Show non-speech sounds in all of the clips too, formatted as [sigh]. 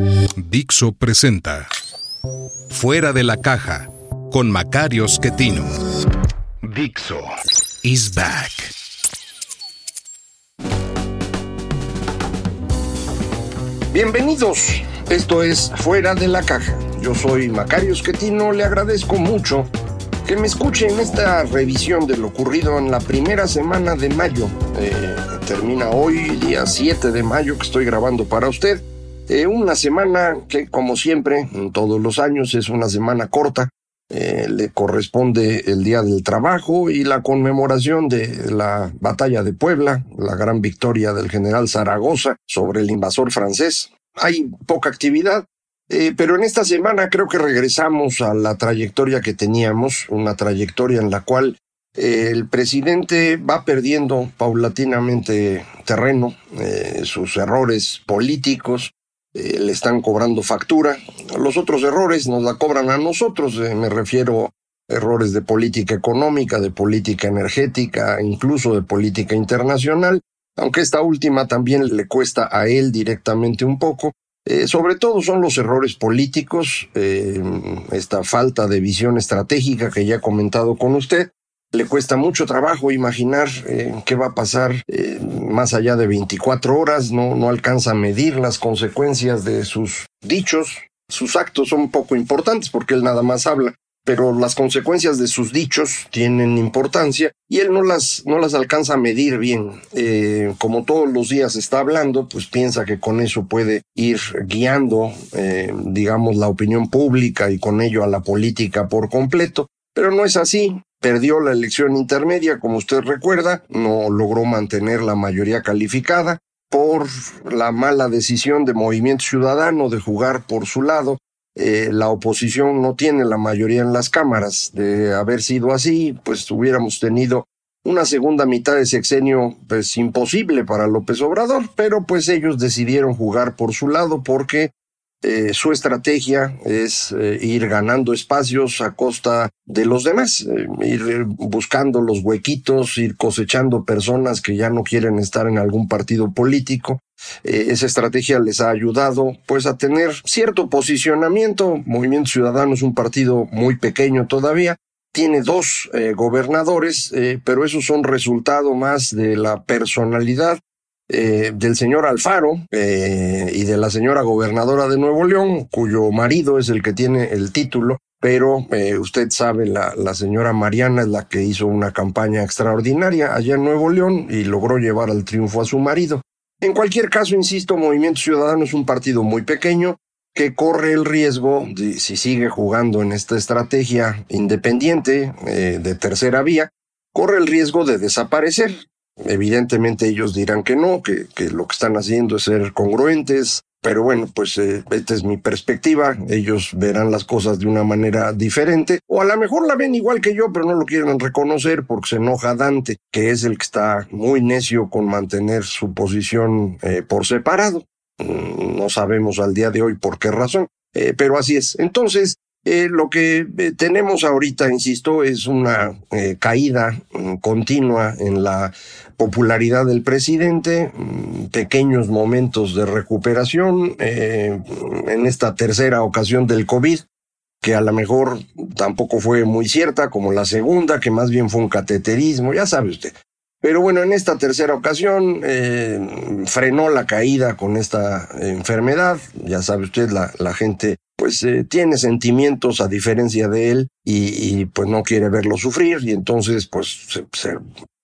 Dixo presenta Fuera de la caja con Macario Schettino. Dixo is back. Bienvenidos, esto es Fuera de la Caja. Yo soy Macario Schettino, le agradezco mucho que me escuche en esta revisión de lo ocurrido en la primera semana de mayo. Eh, termina hoy, día 7 de mayo, que estoy grabando para usted. Eh, una semana que, como siempre, en todos los años, es una semana corta. Eh, le corresponde el Día del Trabajo y la conmemoración de la Batalla de Puebla, la gran victoria del general Zaragoza sobre el invasor francés. Hay poca actividad, eh, pero en esta semana creo que regresamos a la trayectoria que teníamos, una trayectoria en la cual el presidente va perdiendo paulatinamente terreno, sus errores políticos eh, le están cobrando factura. Los otros errores nos la cobran a nosotros, eh, me refiero a errores de política económica, de política energética, incluso de política internacional, aunque esta última también le cuesta a él directamente un poco. Eh, sobre todo son los errores políticos, esta falta de visión estratégica que ya he comentado con usted. Le cuesta mucho trabajo imaginar eh, qué va a pasar eh, más allá de 24 horas, no, no alcanza a medir las consecuencias de sus dichos. Sus actos son poco importantes porque él nada más habla, pero las consecuencias de sus dichos tienen importancia y él no las, no las alcanza a medir bien. Eh, como todos los días está hablando, pues piensa que con eso puede ir guiando, digamos, la opinión pública y con ello a la política por completo. Pero no es así. Perdió la elección intermedia, como usted recuerda, no logró mantener la mayoría calificada por la mala decisión de Movimiento Ciudadano de jugar por su lado. Eh, la oposición no tiene la mayoría en las cámaras. De haber sido así, pues hubiéramos tenido una segunda mitad de sexenio pues imposible para López Obrador, pero pues ellos decidieron jugar por su lado porque eh, su estrategia es eh, ir ganando espacios a costa de los demás, eh, ir buscando los huequitos, ir cosechando personas que ya no quieren estar en algún partido político. Esa estrategia les ha ayudado pues a tener cierto posicionamiento. Movimiento Ciudadano es un partido muy pequeño todavía. Tiene dos gobernadores, pero esos son resultado más de la personalidad eh, del señor Alfaro eh, y de la señora gobernadora de Nuevo León, cuyo marido es el que tiene el título, pero eh, usted sabe, la, señora Mariana es la que hizo una campaña extraordinaria allá en Nuevo León y logró llevar al triunfo a su marido. En cualquier caso, insisto, Movimiento Ciudadano es un partido muy pequeño que corre el riesgo, si sigue jugando en esta estrategia independiente eh, de tercera vía, corre el riesgo de desaparecer. Evidentemente ellos dirán que no, que, que lo que están haciendo es ser congruentes, pero bueno, pues eh, esta es mi perspectiva, ellos verán las cosas de una manera diferente, o a lo mejor la ven igual que yo, pero no lo quieren reconocer porque se enoja Dante, que es el que está muy necio con mantener su posición eh, por separado. Mm, No sabemos al día de hoy por qué razón, eh, pero así es. Entonces, eh, lo que eh, tenemos ahorita, insisto, es una eh, caída mm, continua en la popularidad del presidente, mm, pequeños momentos de recuperación en esta tercera ocasión del COVID, que a lo mejor tampoco fue muy cierta, como la segunda, que más bien fue un cateterismo, ya sabe usted. Pero bueno, en esta tercera ocasión frenó la caída con esta enfermedad. Ya sabe usted, la gente pues eh, tiene sentimientos a diferencia de él y, pues no quiere verlo sufrir y entonces pues se, se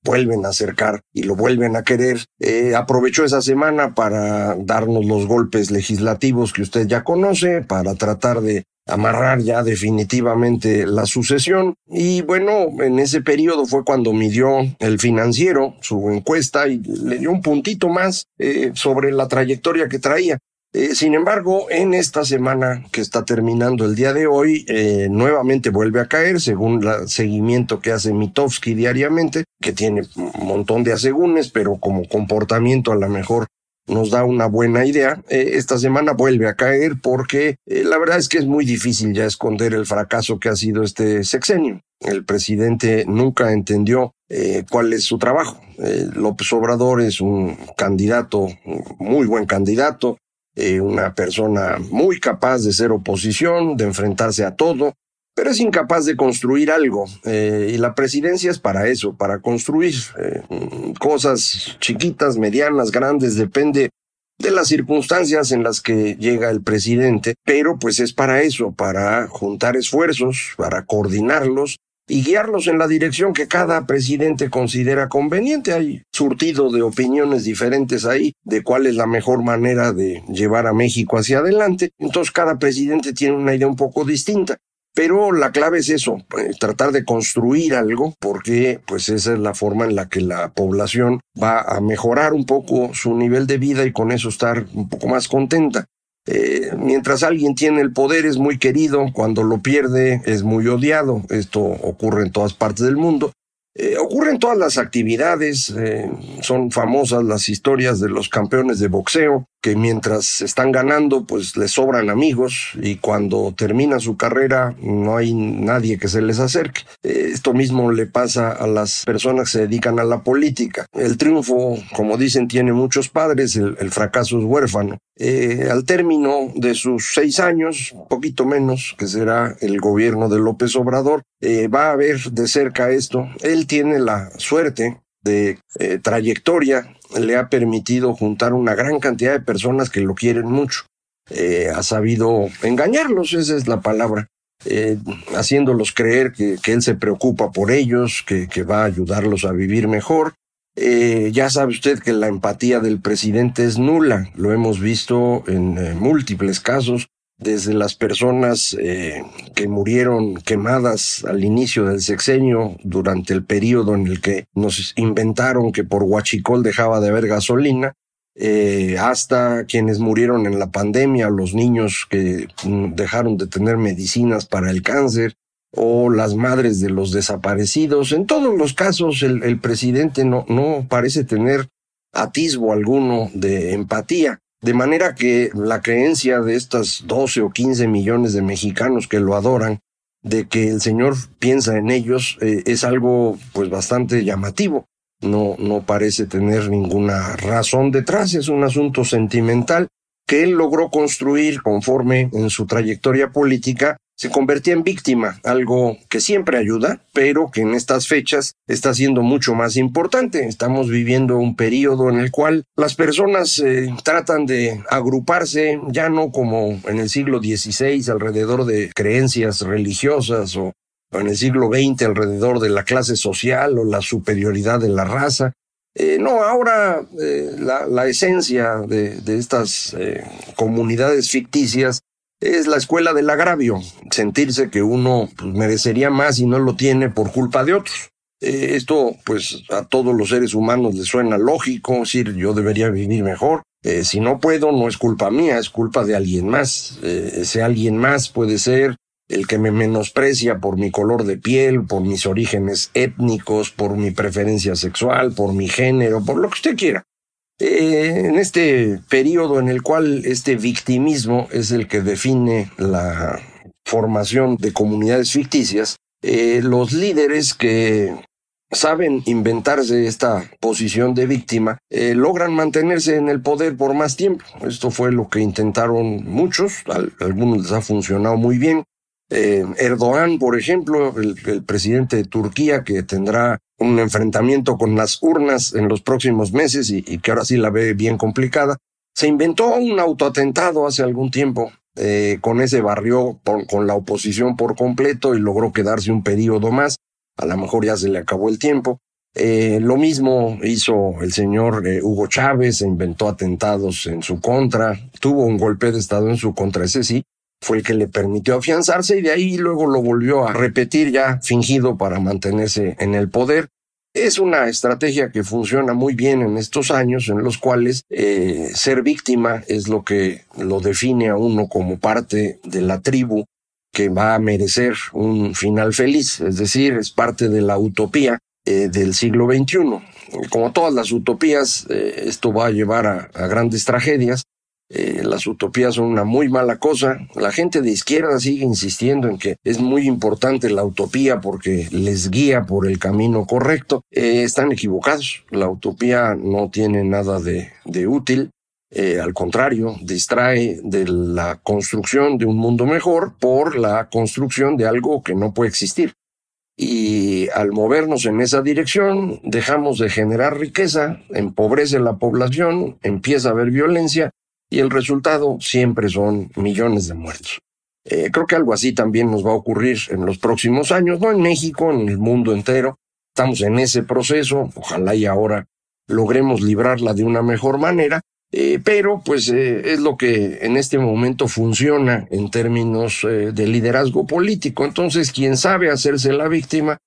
vuelven a acercar y lo vuelven a querer. Eh, aprovechó esa semana para darnos los golpes legislativos que usted ya conoce, para tratar de amarrar ya definitivamente la sucesión. Y bueno, en ese periodo fue cuando midió el financiero su encuesta y le dio un puntito más eh, sobre la trayectoria que traía. Eh, sin embargo, en esta semana que está terminando el día de hoy, eh, nuevamente vuelve a caer, según el seguimiento que hace Mitofsky diariamente, que tiene un montón de asegúnes, pero como comportamiento a lo mejor nos da una buena idea. Eh, esta semana vuelve a caer porque la verdad es que es muy difícil ya esconder el fracaso que ha sido este sexenio. El presidente nunca entendió cuál es su trabajo. López Obrador es un candidato, muy buen candidato, eh, una persona muy capaz de ser oposición, de enfrentarse a todo, pero es incapaz de construir algo. Eh, y la presidencia es para eso, para construir eh, cosas chiquitas, medianas, grandes, depende de las circunstancias en las que llega el presidente, pero pues es para eso, para juntar esfuerzos, para coordinarlos y guiarlos en la dirección que cada presidente considera conveniente. Hay surtido de opiniones diferentes ahí de cuál es la mejor manera de llevar a México hacia adelante. Entonces cada presidente tiene una idea un poco distinta. Pero la clave es eso, eh, tratar de construir algo, porque pues esa es la forma en la que la población va a mejorar un poco su nivel de vida y con eso estar un poco más contenta. Eh, mientras alguien tiene el poder es muy querido, cuando lo pierde es muy odiado. Esto ocurre en todas partes del mundo. Eh, ocurre en todas las actividades, eh, son famosas las historias de los campeones de boxeo, que mientras están ganando, pues les sobran amigos y cuando termina su carrera no hay nadie que se les acerque. Eh, esto mismo le pasa a las personas que se dedican a la política. El triunfo, como dicen, tiene muchos padres, el, fracaso es huérfano. Eh, al término de sus seis años, poquito menos, que será el gobierno de López Obrador, eh, va a ver de cerca esto. Él tiene la suerte de trayectoria le ha permitido juntar una gran cantidad de personas que lo quieren mucho. Eh, ha sabido engañarlos, esa es la palabra, eh, haciéndolos creer que, él se preocupa por ellos, que, va a ayudarlos a vivir mejor. Eh, ya sabe usted que la empatía del presidente es nula, lo hemos visto en múltiples casos desde las personas eh, que murieron quemadas al inicio del sexenio durante el periodo en el que nos inventaron que por Huachicol dejaba de haber gasolina, eh, hasta quienes murieron en la pandemia, los niños que mm, dejaron de tener medicinas para el cáncer, o las madres de los desaparecidos. En todos los casos el, presidente no, no parece tener atisbo alguno de empatía. De manera que la creencia de estas 12 o 15 millones de mexicanos que lo adoran, de que el Señor piensa en ellos, eh, es algo pues bastante llamativo. No, no parece tener ninguna razón detrás, es un asunto sentimental que él logró construir conforme en su trayectoria política se convertía en víctima, algo que siempre ayuda, pero que en estas fechas está siendo mucho más importante. Estamos viviendo un periodo en el cual las personas eh, tratan de agruparse ya no como en el siglo XVI alrededor de creencias religiosas o en el siglo XX alrededor de la clase social o la superioridad de la raza. Eh, no, ahora eh, la, esencia de, estas comunidades ficticias es la escuela del agravio, sentirse que uno pues, merecería más y no lo tiene por culpa de otros. Eh, esto, pues, a todos los seres humanos les suena lógico, decir, yo debería vivir mejor. Eh, si no puedo, no es culpa mía, es culpa de alguien más. Eh, ese alguien más puede ser el que me menosprecia por mi color de piel, por mis orígenes étnicos, por mi preferencia sexual, por mi género, por lo que usted quiera. Eh, en este periodo en el cual este victimismo es el que define la formación de comunidades ficticias, eh, los líderes que saben inventarse esta posición de víctima, eh, logran mantenerse en el poder por más tiempo. Esto fue lo que intentaron muchos, algunos les ha funcionado muy bien. Erdogan, por ejemplo, el, presidente de Turquía, que tendrá un enfrentamiento con las urnas en los próximos meses y, que ahora sí la ve bien complicada. Se inventó un autoatentado hace algún tiempo. Eh, con ese barrio con la oposición por completo y logró quedarse un periodo más. A lo mejor ya se le acabó el tiempo. Eh, lo mismo hizo el señor eh, Hugo Chávez, se inventó atentados en su contra, tuvo un golpe de Estado en su contra, ese sí, fue el que le permitió afianzarse y de ahí luego lo volvió a repetir ya fingido para mantenerse en el poder. Es una estrategia que funciona muy bien en estos años en los cuales eh, ser víctima es lo que lo define a uno como parte de la tribu que va a merecer un final feliz, es decir, es parte de la utopía eh, del siglo XXI. Como todas las utopías, eh, esto va a llevar a grandes tragedias, eh, las utopías son una muy mala cosa. La gente de izquierda sigue insistiendo en que es muy importante la utopía porque les guía por el camino correcto. Eh, están equivocados. La utopía no tiene nada de, útil. Eh, al contrario, distrae de la construcción de un mundo mejor por la construcción de algo que no puede existir. Y al movernos en esa dirección, dejamos de generar riqueza, empobrece la población, empieza a haber violencia y el resultado siempre son millones de muertos. Eh, creo que algo así también nos va a ocurrir en los próximos años, no en México, en el mundo entero. Estamos en ese proceso, ojalá y ahora logremos librarla de una mejor manera, eh, pero pues eh, es lo que en este momento funciona en términos de liderazgo político. Entonces, quien sabe hacerse la víctima,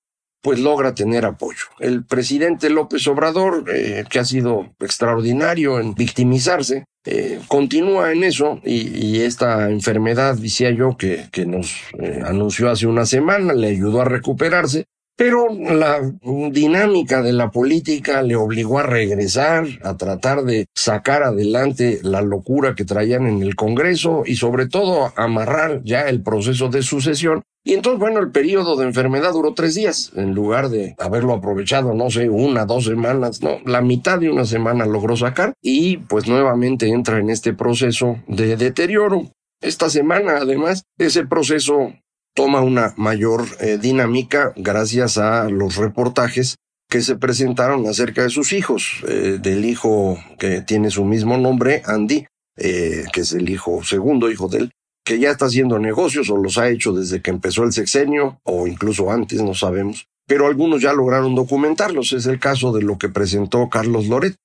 pues logra tener apoyo. El presidente López Obrador, que ha sido extraordinario en victimizarse, eh, continúa en eso y, esta enfermedad, decía yo, que, que nos eh, anunció hace una semana, le ayudó a recuperarse, pero la dinámica de la política le obligó a regresar, a tratar de sacar adelante la locura que traían en el Congreso y sobre todo amarrar ya el proceso de sucesión. Y entonces, bueno, el periodo de enfermedad duró tres días, en lugar de haberlo aprovechado, no sé, una, dos semanas, no, la mitad de una semana logró sacar y pues nuevamente entra en este proceso de deterioro. Esta semana, además, ese proceso toma una mayor eh, dinámica gracias a los reportajes que se presentaron acerca de sus hijos, eh, del hijo que tiene su mismo nombre, Andy, eh, que es el hijo segundo hijo de él, que ya está haciendo negocios o los ha hecho desde que empezó el sexenio o incluso antes, no sabemos, pero algunos ya lograron documentarlos. Es el caso de lo que presentó Carlos Loret,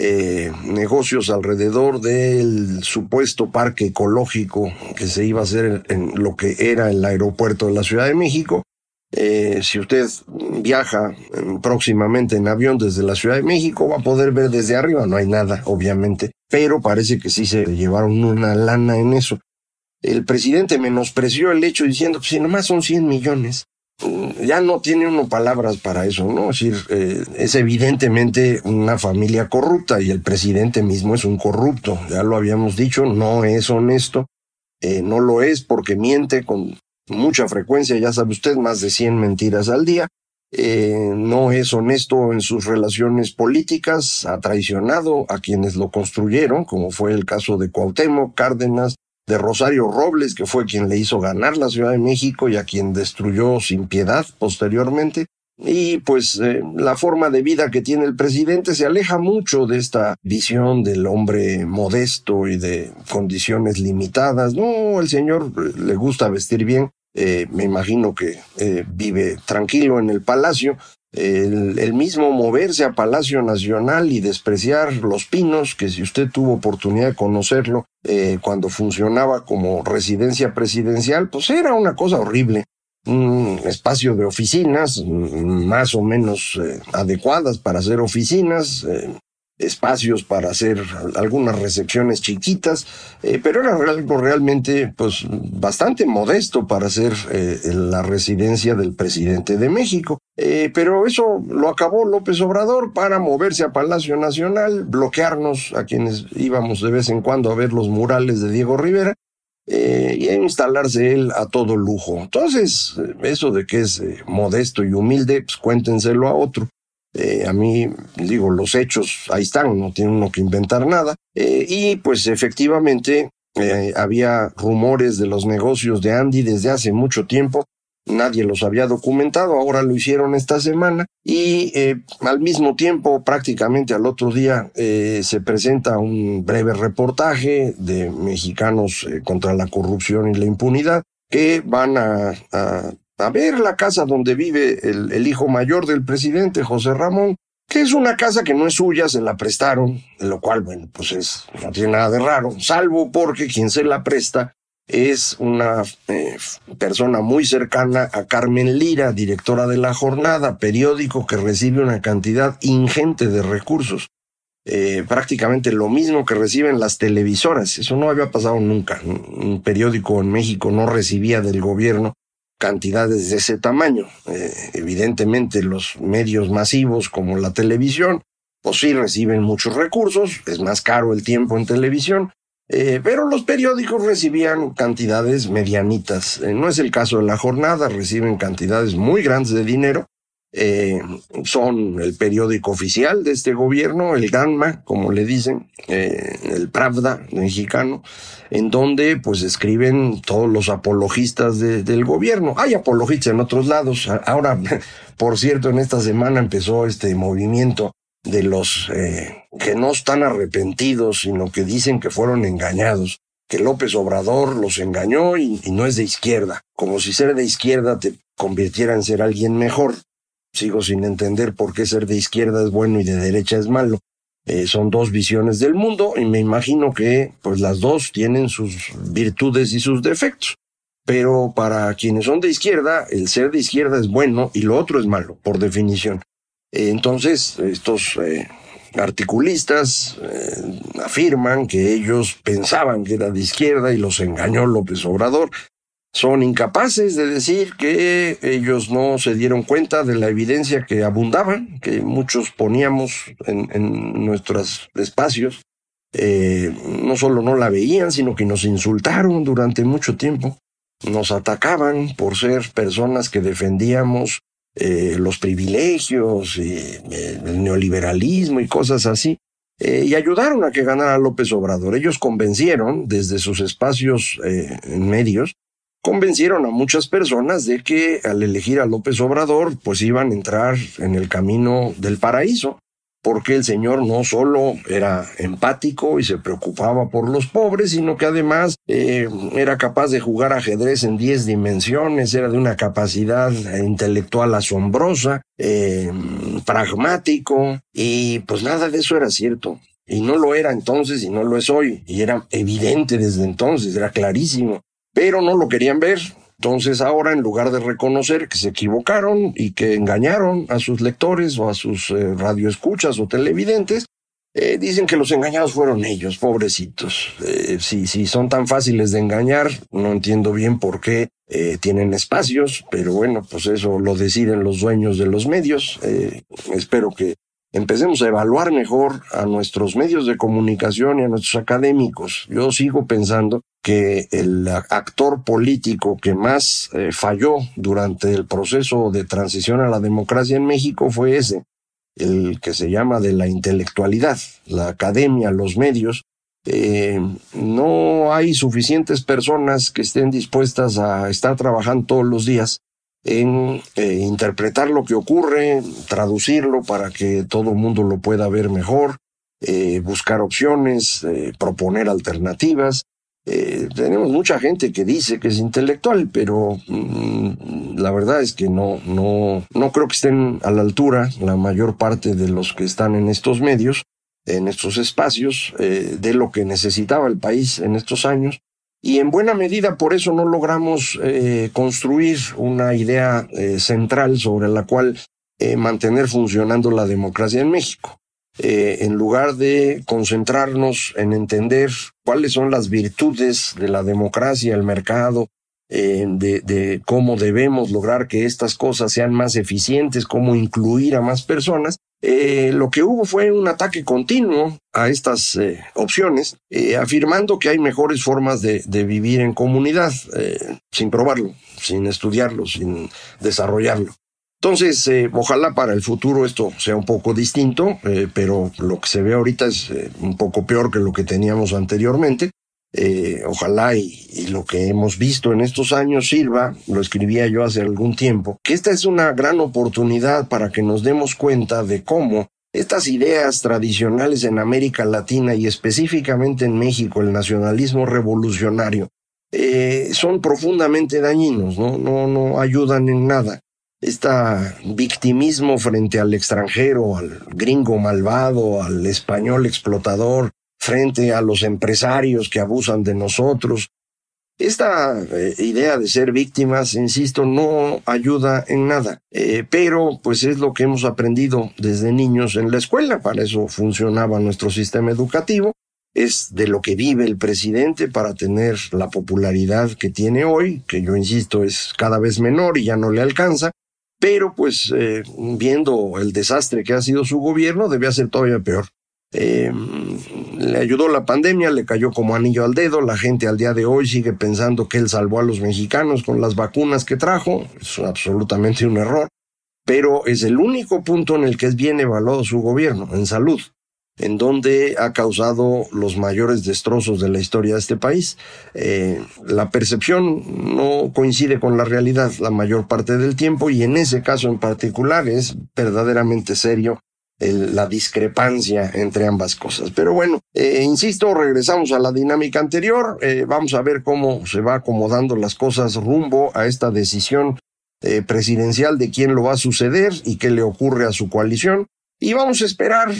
eh, negocios alrededor del supuesto parque ecológico que se iba a hacer en, lo que era el aeropuerto de la Ciudad de México. Eh, si usted viaja mm, próximamente en avión desde la Ciudad de México, va a poder ver desde arriba, no hay nada, obviamente, pero parece que sí se llevaron una lana en eso. El presidente menospreció el hecho diciendo, pues si nomás son 100 millones ya no tiene uno palabras para eso, ¿no? Es decir, eh, es evidentemente una familia corrupta y el presidente mismo es un corrupto, ya lo habíamos dicho, no es honesto, eh, no lo es porque miente con mucha frecuencia, ya sabe usted, más de 100 mentiras al día, eh, no es honesto en sus relaciones políticas, ha traicionado a quienes lo construyeron, como fue el caso de Cuauhtémoc, Cárdenas, de Rosario Robles, que fue quien le hizo ganar la Ciudad de México y a quien destruyó sin piedad posteriormente. Y pues eh, la forma de vida que tiene el presidente se aleja mucho de esta visión del hombre modesto y de condiciones limitadas. No, el señor eh, le gusta vestir bien. Eh, me imagino que vive tranquilo en el palacio, el, mismo moverse a Palacio Nacional y despreciar Los Pinos, que si usted tuvo oportunidad de conocerlo eh, cuando funcionaba como residencia presidencial, pues era una cosa horrible. Un espacio de oficinas mm, más o menos eh, adecuadas para hacer oficinas, eh, espacios para hacer algunas recepciones chiquitas, pero era algo realmente pues bastante modesto para ser la residencia del presidente de México. Eh, pero eso lo acabó López Obrador para moverse a Palacio Nacional, bloquearnos a quienes íbamos de vez en cuando a ver los murales de Diego Rivera y a instalarse él a todo lujo. Entonces, eso de que es modesto y humilde, pues cuéntenselo a otro. Eh, a mí, digo, los hechos ahí están, no tiene uno que inventar nada. Eh, y pues efectivamente eh, había rumores de los negocios de Andy desde hace mucho tiempo. Nadie los había documentado, ahora lo hicieron esta semana y al mismo tiempo, prácticamente al otro día, se presenta un breve reportaje de mexicanos contra la corrupción y la impunidad que van a a ver la casa donde vive el, hijo mayor del presidente, José Ramón, que es una casa que no es suya, se la prestaron, lo cual, bueno, pues es, no tiene nada de raro, salvo porque quien se la presta es una eh, persona muy cercana a Carmen Lira, directora de La Jornada, periódico que recibe una cantidad ingente de recursos. Eh, prácticamente lo mismo que reciben las televisoras. Eso no había pasado nunca. Un periódico en México no recibía del gobierno cantidades de ese tamaño. Eh, evidentemente los medios masivos como la televisión, pues sí reciben muchos recursos, es más caro el tiempo en televisión, eh, pero los periódicos recibían cantidades medianitas. Eh, no es el caso de la jornada, reciben cantidades muy grandes de dinero. Eh, son el periódico oficial de este gobierno, el GANMA, como le dicen, el Pravda mexicano, en donde pues escriben todos los apologistas del gobierno. Hay apologistas en otros lados. Ahora, [laughs] por cierto, en esta semana empezó este movimiento de los eh, que no están arrepentidos, sino que dicen que fueron engañados, que López Obrador los engañó y, no es de izquierda, como si ser de izquierda te convirtiera en ser alguien mejor. Sigo sin entender por qué ser de izquierda es bueno y de derecha es malo. Eh, son dos visiones del mundo y me imagino que pues las dos tienen sus virtudes y sus defectos. Pero para quienes son de izquierda, el ser de izquierda es bueno y lo otro es malo, por definición. Entonces, estos eh, articulistas eh, afirman que ellos pensaban que era de izquierda y los engañó López Obrador. Son incapaces de decir que ellos no se dieron cuenta de la evidencia que abundaba, que muchos poníamos en, nuestros espacios. Eh, no solo no la veían, sino que nos insultaron durante mucho tiempo. Nos atacaban por ser personas que defendíamos eh, los privilegios, eh, el neoliberalismo y cosas así, eh, y ayudaron a que ganara López Obrador. Ellos convencieron desde sus espacios en medios, convencieron a muchas personas de que al elegir a López Obrador, pues iban a entrar en el camino del paraíso porque el Señor no solo era empático y se preocupaba por los pobres, sino que además eh, era capaz de jugar ajedrez en 10 dimensiones, era de una capacidad intelectual asombrosa, eh, pragmático, y pues nada de eso era cierto. Y no lo era entonces y no lo es hoy, y era evidente desde entonces, era clarísimo, pero no lo querían ver, entonces ahora, en lugar de reconocer que se equivocaron y que engañaron a sus lectores o a sus eh, radioescuchas o televidentes, eh, dicen que los engañados fueron ellos, pobrecitos. Eh, si, si son tan fáciles de engañar, no entiendo bien por qué tienen espacios, pero bueno, pues eso lo deciden los dueños de los medios. espero que empecemos a evaluar mejor a nuestros medios de comunicación y a nuestros académicos. Yo sigo pensando que el actor político que más eh, falló durante el proceso de transición a la democracia en México fue ese, el que se llama de la intelectualidad, la academia, los medios. Eh, no hay suficientes personas que estén dispuestas a estar trabajando todos los días en eh, interpretar lo que ocurre, traducirlo para que todo el mundo lo pueda ver mejor, buscar opciones, proponer alternativas. Tenemos mucha gente que dice que es intelectual, pero mm, la verdad es que no, no, no creo que estén a la altura la mayor parte de los que están en estos medios, en estos espacios, de lo que necesitaba el país en estos años y en buena medida por eso no logramos eh, construir una idea eh, central sobre la cual eh, mantener funcionando la democracia en México. En lugar de concentrarnos en entender cuáles son las virtudes de la democracia, el mercado, de, de, cómo debemos lograr que estas cosas sean más eficientes, cómo incluir a más personas, eh, lo que hubo fue un ataque continuo a estas eh, opciones, eh, afirmando que hay mejores formas de, vivir en comunidad, sin probarlo, sin estudiarlo, sin desarrollarlo. Entonces, ojalá para el futuro esto sea un poco distinto, pero lo que se ve ahorita es un poco peor que lo que teníamos anteriormente. Eh, ojalá y, lo que hemos visto en estos años sirva, lo escribía yo hace algún tiempo, que esta es una gran oportunidad para que nos demos cuenta de cómo estas ideas tradicionales en América Latina y específicamente en México, el nacionalismo revolucionario, eh, son profundamente dañinos, ¿no? No, no ayudan en nada. Este victimismo frente al extranjero, al gringo malvado, al español explotador, frente a los empresarios que abusan de nosotros. Esta eh, idea de ser víctimas, insisto, no ayuda en nada, eh, pero pues es lo que hemos aprendido desde niños en la escuela, para eso funcionaba nuestro sistema educativo, es de lo que vive el presidente para tener la popularidad que tiene hoy, que yo insisto es cada vez menor y ya no le alcanza, pero pues eh, viendo el desastre que ha sido su gobierno, debe ser todavía peor. Eh, le ayudó la pandemia, le cayó como anillo al dedo, la gente al día de hoy sigue pensando que él salvó a los mexicanos con las vacunas que trajo, es absolutamente un error, pero es el único punto en el que es bien evaluado su gobierno, en salud, en donde ha causado los mayores destrozos de la historia de este país. Eh, la percepción no coincide con la realidad la mayor parte del tiempo y en ese caso en particular es verdaderamente serio la discrepancia entre ambas cosas. Pero bueno, eh, insisto, regresamos a la dinámica anterior, eh, vamos a ver cómo se va acomodando las cosas rumbo a esta decisión presidencial de quién lo va a suceder y qué le ocurre a su coalición. Y vamos a esperar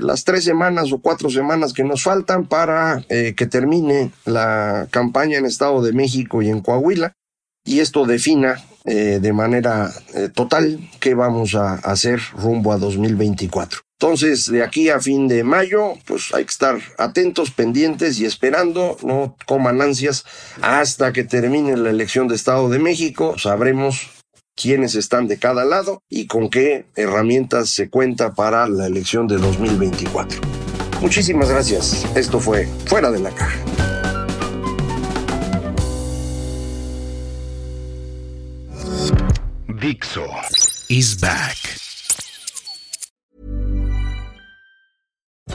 las tres semanas o cuatro semanas que nos faltan para que termine la campaña en Estado de México y en Coahuila y esto defina eh, de manera eh, total qué vamos a hacer rumbo a 2024. Entonces, de aquí a fin de mayo, pues hay que estar atentos, pendientes y esperando, no coman ansias, hasta que termine la elección de Estado de México, sabremos quiénes están de cada lado y con qué herramientas se cuenta para la elección de 2024. Muchísimas gracias. Esto fue Fuera de la Caja. Dixo is back.